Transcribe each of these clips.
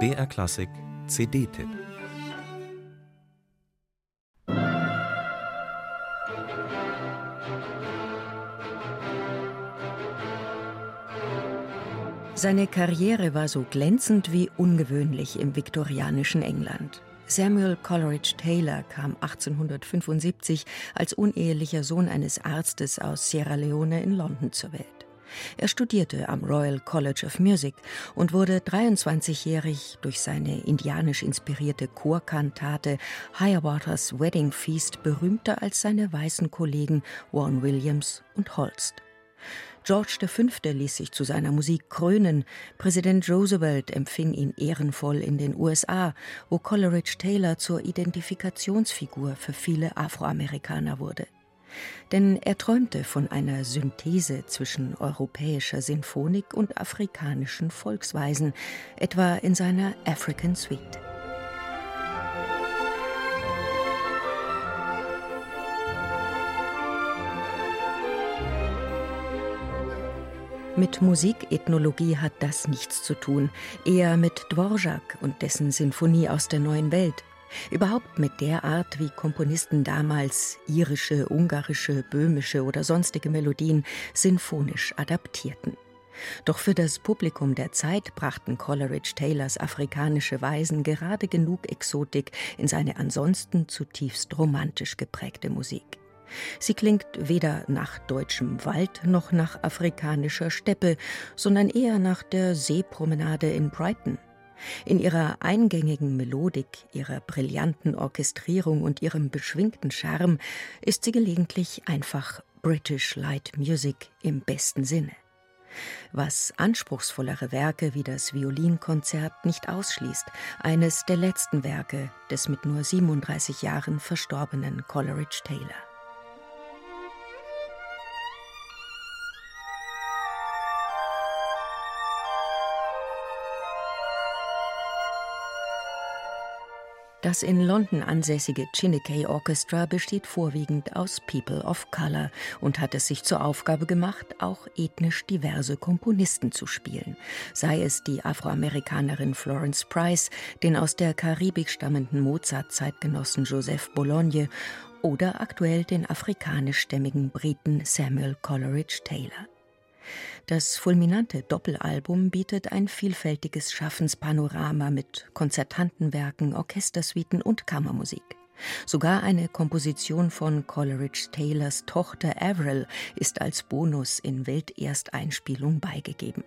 BR Klassik CD-Tipp Seine Karriere war so glänzend wie ungewöhnlich im viktorianischen England. Samuel Coleridge Taylor kam 1875 als unehelicher Sohn eines Arztes aus Sierra Leone in London zur Welt. Er studierte am Royal College of Music und wurde 23-jährig durch seine indianisch inspirierte Chorkantate Hiawatha's Wedding Feast berühmter als seine weißen Kollegen Warren Williams und Holst. George V. ließ sich zu seiner Musik krönen. Präsident Roosevelt empfing ihn ehrenvoll in den USA, wo Coleridge Taylor zur Identifikationsfigur für viele Afroamerikaner wurde. Denn er träumte von einer Synthese zwischen europäischer Sinfonik und afrikanischen Volksweisen, etwa in seiner African Suite. Mit Musikethnologie hat das nichts zu tun, eher mit Dvorak und dessen Sinfonie aus der neuen Welt. Überhaupt mit der Art, wie Komponisten damals irische, ungarische, böhmische oder sonstige Melodien sinfonisch adaptierten. Doch für das Publikum der Zeit brachten Coleridge Taylors afrikanische Weisen gerade genug Exotik in seine ansonsten zutiefst romantisch geprägte Musik. Sie klingt weder nach deutschem Wald noch nach afrikanischer Steppe, sondern eher nach der Seepromenade in Brighton. In ihrer eingängigen Melodik, ihrer brillanten Orchestrierung und ihrem beschwingten Charme ist sie gelegentlich einfach British Light Music im besten Sinne. Was anspruchsvollere Werke wie das Violinkonzert nicht ausschließt, eines der letzten Werke des mit nur 37 Jahren verstorbenen Coleridge Taylor. Das in London ansässige Chineke Orchestra besteht vorwiegend aus People of Color und hat es sich zur Aufgabe gemacht, auch ethnisch diverse Komponisten zu spielen, sei es die Afroamerikanerin Florence Price, den aus der Karibik stammenden Mozart-Zeitgenossen Joseph Bologne oder aktuell den afrikanischstämmigen Briten Samuel Coleridge Taylor. Das fulminante Doppelalbum bietet ein vielfältiges Schaffenspanorama mit Konzertantenwerken, Orchestersuiten und Kammermusik. Sogar eine Komposition von Coleridge Taylors Tochter Avril ist als Bonus in Weltersteinspielung beigegeben.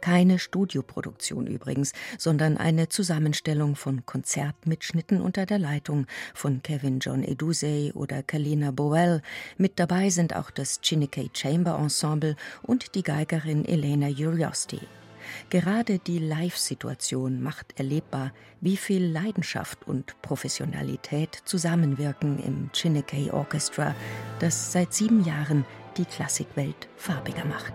Keine Studioproduktion übrigens, sondern eine Zusammenstellung von Konzertmitschnitten unter der Leitung von Kevin John Edusey oder Kalina Boel. Mit dabei sind auch das Chineke Chamber Ensemble und die Geigerin Elena Uriosti. Gerade die Live-Situation macht erlebbar, wie viel Leidenschaft und Professionalität zusammenwirken im Chineke Orchestra, das seit sieben Jahren die Klassikwelt farbiger macht.